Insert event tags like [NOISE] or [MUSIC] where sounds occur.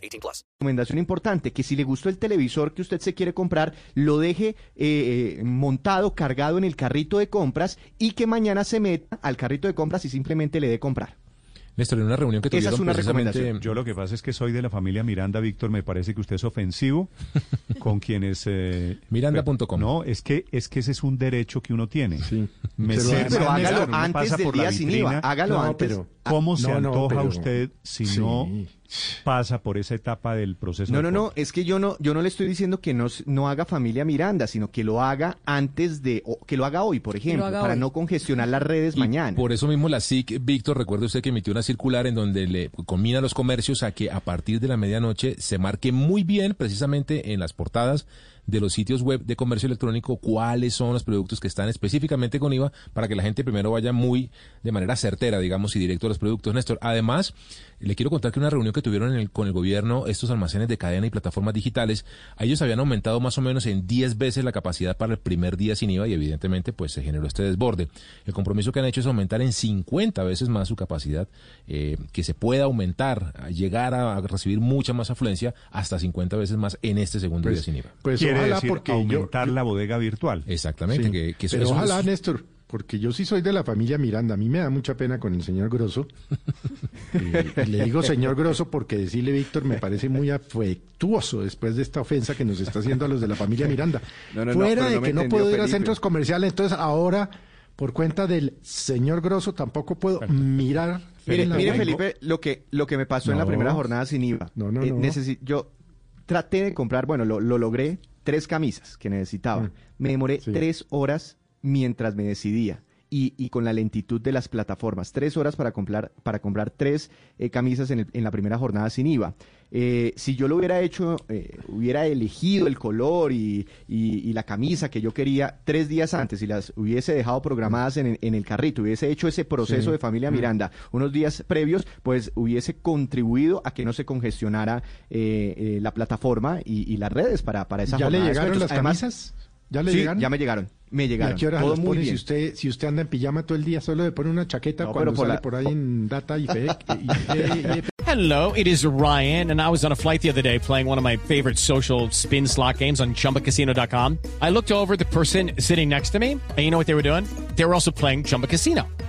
18 plus. recomendación importante, que si le gustó el televisor que usted se quiere comprar, lo deje eh, eh, montado, cargado en el carrito de compras y que mañana se meta al carrito de compras y simplemente le dé comprar. Néstor, en una reunión que Esa tuvieron es una precisamente- recomendación. Yo lo que pasa es que soy de la familia Miranda, Víctor, me parece que usted es ofensivo [LAUGHS] con quienes... eh, Miranda.com. No, es que, es que ese es un derecho que uno tiene. Sí. En pero la hágalo antes pasa del por la día sin. IVA. Hágalo No, antes. pero- ¿Cómo se No, no, antoja pero- usted si Sí. no pasa por esa etapa del proceso? No, no, no, es que yo no, yo no le estoy diciendo que no, no haga familia Miranda, sino que lo haga antes de, o que lo haga hoy, por ejemplo, para hoy. no congestionar las redes Y mañana. Por eso mismo la SIC, Víctor, recuerde usted que emitió una circular en donde le combina a los comercios a que a partir de la medianoche se marque muy bien, precisamente en las portadas de los sitios web de comercio electrónico, cuáles son los productos que están específicamente con IVA para que la gente primero vaya muy de manera certera, digamos, y directo a los productos. Néstor, además, le quiero contar que una reunión que tuvieron en el- con el gobierno, estos almacenes de cadena y plataformas digitales, a ellos habían aumentado más o menos en 10 veces la capacidad para el primer día sin IVA y evidentemente pues se generó este desborde. El compromiso que han hecho es aumentar en 50 veces más su capacidad, eh, que se pueda aumentar, a llegar a, a recibir mucha más afluencia hasta 50 veces más en este segundo día Pues, sin IVA. pues ojalá decir porque yo, aumentar la bodega virtual. Exactamente, Sí, que, que eso- pero eso ojalá, es- Néstor, porque yo sí soy de la familia Miranda. A mí me da mucha pena con el señor Grosso. Y- [LAUGHS] y le digo señor Grosso porque decirle Víctor me parece muy afectuoso después de esta ofensa que nos está haciendo a los de la familia Miranda. No, no, no, Fuera de que no puedo ir a centros comerciales, entonces ahora, por cuenta del señor Grosso, tampoco puedo mirar. Mire, mire. Felipe, lo que, lo que me pasó en la primera jornada sin IVA. No, no, Eh, no. yo traté de comprar, bueno, lo, lo logré, tres camisas que necesitaba. Mm. Me demoré Sí. tres horas mientras me decidía. Y, y con la lentitud de las plataformas. Tres horas para comprar, para comprar tres eh, camisas en, el- en la primera jornada sin IVA. Eh, si yo lo hubiera hecho, eh, hubiera elegido el color y, y- y la camisa que yo quería tres días antes y las hubiese dejado programadas en, en el carrito, hubiese hecho ese proceso Sí. de familia Miranda unos días previos, pues hubiese contribuido a que no se congestionara eh, eh, la plataforma y, las redes para, para esa ¿Ya le jornada llegaron las Además, camisas? ¿Ya le sí, llegaron? ya me llegaron. Me ¿Y llegaron. a qué hora Todo las muy pone? bien. Si usted, si usted anda en pijama todo el día, solo le pone una chaqueta No, cuando pero por sale la- por ahí en data y, fe, y, [LAUGHS] y- y- Hello, it is Ryan, and I was on a flight the other day playing one of my favorite social spin slot games on chumbacasino.com. I looked over at the person sitting next to me, and you know what they were doing? They were also playing Chumba Casino.